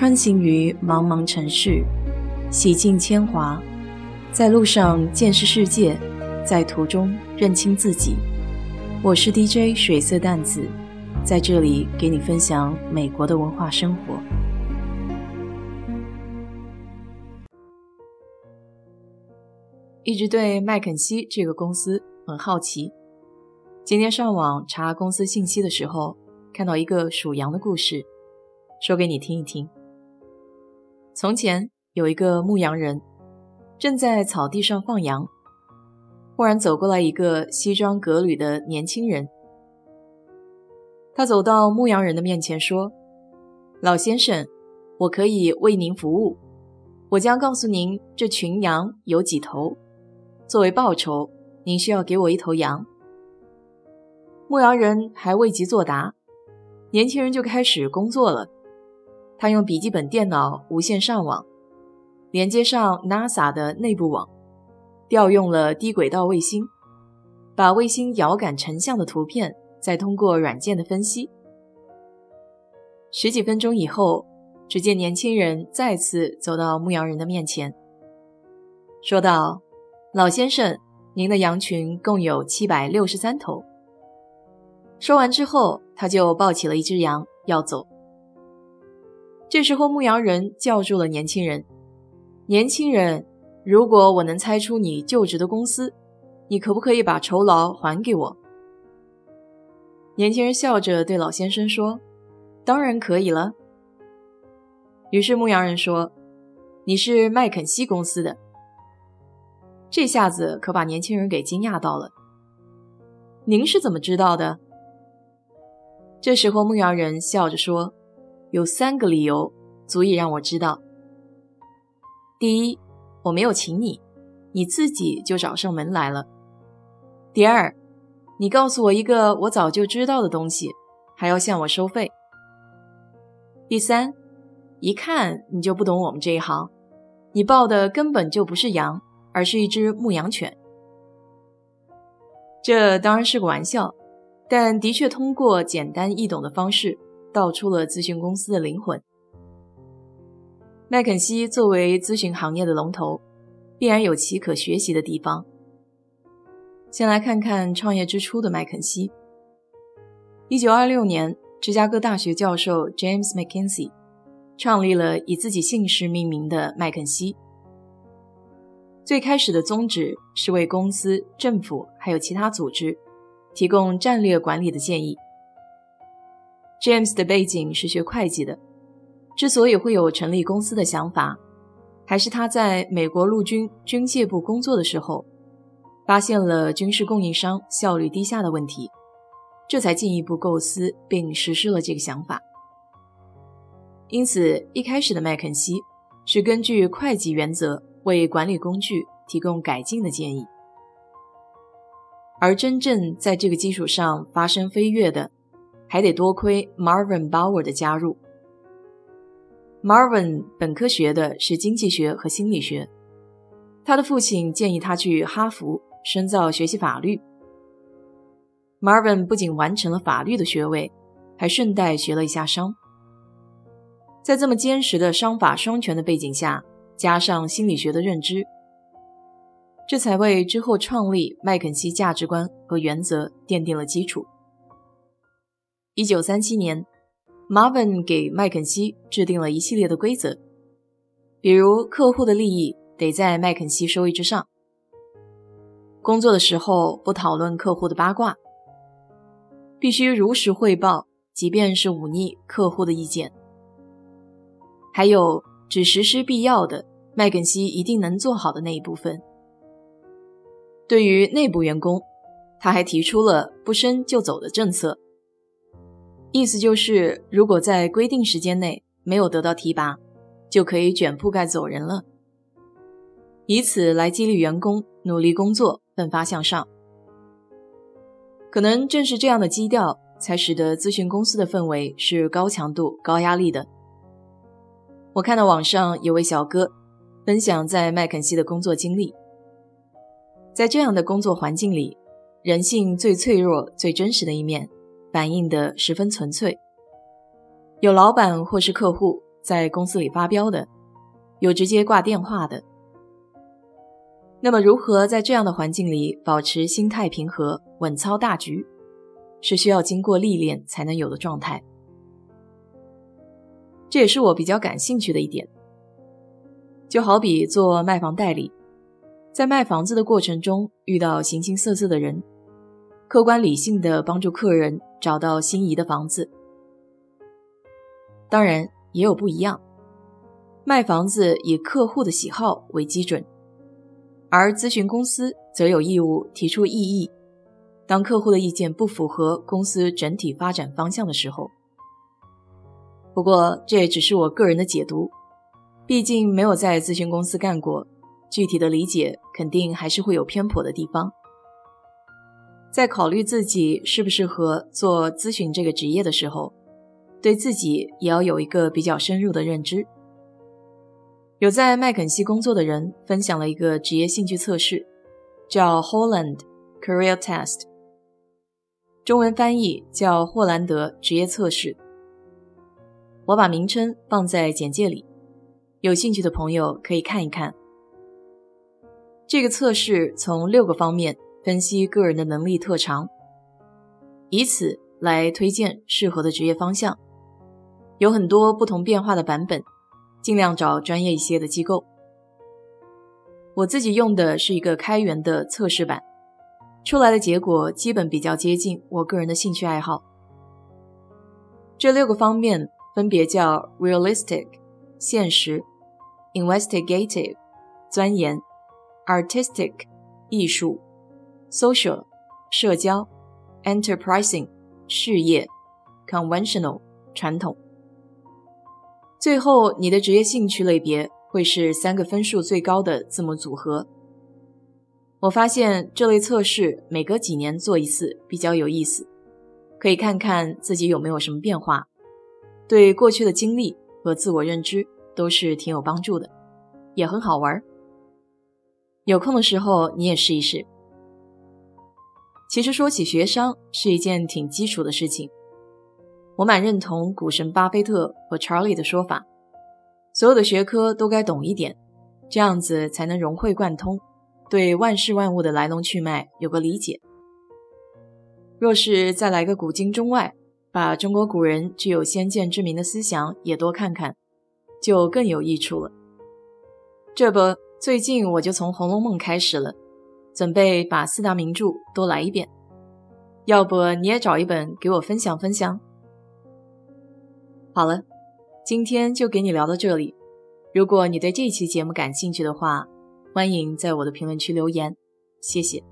穿行于茫茫城市，洗尽铅华，在路上见识世界，在途中认清自己。我是 DJ 水色淡子，在这里给你分享美国的文化生活。一直对麦肯锡这个公司很好奇，今天上网查公司信息的时候，看到一个属羊的故事，说给你听一听。从前有一个牧羊人，正在草地上放羊。忽然走过来一个西装革履的年轻人。他走到牧羊人的面前说：“老先生，我可以为您服务。我将告诉您这群羊有几头。作为报酬，您需要给我一头羊。”牧羊人还未及作答，年轻人就开始工作了。他用笔记本电脑无线上网，连接上 NASA 的内部网，调用了低轨道卫星，把卫星遥感成像的图片再通过软件的分析。十几分钟以后，只见年轻人再次走到牧羊人的面前，说道：“老先生，您的羊群共有七百六十三头。”说完之后，他就抱起了一只羊要走。这时候，牧羊人叫住了年轻人：“年轻人，如果我能猜出你就职的公司，你可不可以把酬劳还给我？”年轻人笑着对老先生说：“当然可以了。”于是牧羊人说：“你是麦肯锡公司的。”这下子可把年轻人给惊讶到了。“您是怎么知道的？”这时候，牧羊人笑着说。有三个理由足以让我知道：第一，我没有请你，你自己就找上门来了；第二，你告诉我一个我早就知道的东西，还要向我收费；第三，一看你就不懂我们这一行，你抱的根本就不是羊，而是一只牧羊犬。这当然是个玩笑，但的确通过简单易懂的方式。道出了咨询公司的灵魂。麦肯锡作为咨询行业的龙头，必然有其可学习的地方。先来看看创业之初的麦肯锡。一九二六年，芝加哥大学教授 James McKinsey 创立了以自己姓氏命名的麦肯锡。最开始的宗旨是为公司、政府还有其他组织提供战略管理的建议。James 的背景是学会计的，之所以会有成立公司的想法，还是他在美国陆军军械部工作的时候，发现了军事供应商效率低下的问题，这才进一步构思并实施了这个想法。因此，一开始的麦肯锡是根据会计原则为管理工具提供改进的建议，而真正在这个基础上发生飞跃的。还得多亏 Marvin Bower 的加入。Marvin 本科学的是经济学和心理学，他的父亲建议他去哈佛深造学习法律。Marvin 不仅完成了法律的学位，还顺带学了一下商。在这么坚实的商法双全的背景下，加上心理学的认知，这才为之后创立麦肯锡价值观和原则奠定了基础。一九三七年，Marvin 给麦肯锡制定了一系列的规则，比如客户的利益得在麦肯锡收益之上，工作的时候不讨论客户的八卦，必须如实汇报，即便是忤逆客户的意见，还有只实施必要的，麦肯锡一定能做好的那一部分。对于内部员工，他还提出了不升就走的政策。意思就是，如果在规定时间内没有得到提拔，就可以卷铺盖走人了，以此来激励员工努力工作、奋发向上。可能正是这样的基调，才使得咨询公司的氛围是高强度、高压力的。我看到网上有位小哥分享在麦肯锡的工作经历，在这样的工作环境里，人性最脆弱、最真实的一面。反映的十分纯粹。有老板或是客户在公司里发飙的，有直接挂电话的。那么，如何在这样的环境里保持心态平和、稳操大局，是需要经过历练才能有的状态。这也是我比较感兴趣的一点。就好比做卖房代理，在卖房子的过程中遇到形形色色的人，客观理性的帮助客人找到心仪的房子。当然也有不一样，卖房子以客户的喜好为基准。而咨询公司则有义务提出异议，当客户的意见不符合公司整体发展方向的时候。不过这也只是我个人的解读，毕竟没有在咨询公司干过，具体的理解肯定还是会有偏颇的地方。在考虑自己适不适合做咨询这个职业的时候，对自己也要有一个比较深入的认知。有在麦肯锡工作的人分享了一个职业兴趣测试，叫 Holland Career Test，中文翻译叫霍兰德职业测试。我把名称放在简介里，有兴趣的朋友可以看一看。这个测试从六个方面分析个人的能力特长，以此来推荐适合的职业方向，有很多不同变化的版本。尽量找专业一些的机构。我自己用的是一个开源的测试版，出来的结果基本比较接近我个人的兴趣爱好。这六个方面分别叫：realistic（ 现实）、investigative（ 钻研）、artistic（ 艺术）、social（ 社交）、enterprising（ 事业）、conventional（ 传统）。最后，你的职业兴趣类别会是三个分数最高的字母组合。我发现这类测试每隔几年做一次比较有意思，可以看看自己有没有什么变化，对过去的经历和自我认知都是挺有帮助的，也很好玩。有空的时候你也试一试。其实说起学商是一件挺基础的事情。我蛮认同股神巴菲特和查理的说法，所有的学科都该懂一点，这样子才能融会贯通，对万事万物的来龙去脉有个理解。若是再来个古今中外，把中国古人具有先见之明的思想也多看看，就更有益处了。这不，最近我就从《红楼梦》开始了，准备把四大名著都来一遍。要不你也找一本给我分享分享？好了，今天就给你聊到这里。如果你对这期节目感兴趣的话，欢迎在我的评论区留言，谢谢。